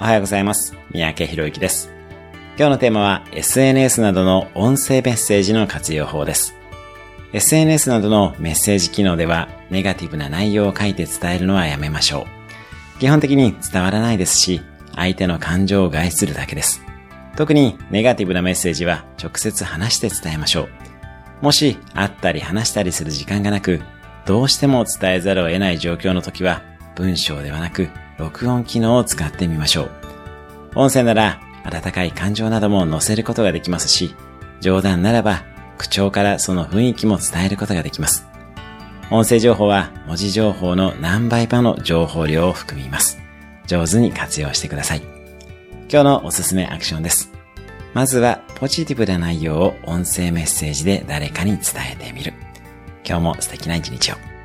おはようございます。三宅博之です。今日のテーマは SNS などの音声メッセージの活用法です。SNS などのメッセージ機能ではネガティブな内容を書いて伝えるのはやめましょう。基本的に伝わらないですし、相手の感情を害するだけです。特にネガティブなメッセージは直接話して伝えましょう。もし会ったり話したりする時間がなく、どうしても伝えざるを得ない状況の時は文章ではなく録音機能を使ってみましょう。音声なら温かい感情なども載せることができますし、冗談ならば口調からその雰囲気も伝えることができます。音声情報は文字情報の何倍かの情報量を含みます。上手に活用してください。今日のおすすめアクションです。まずはポジティブな内容を音声メッセージで誰かに伝えてみる。今日も素敵な一日を。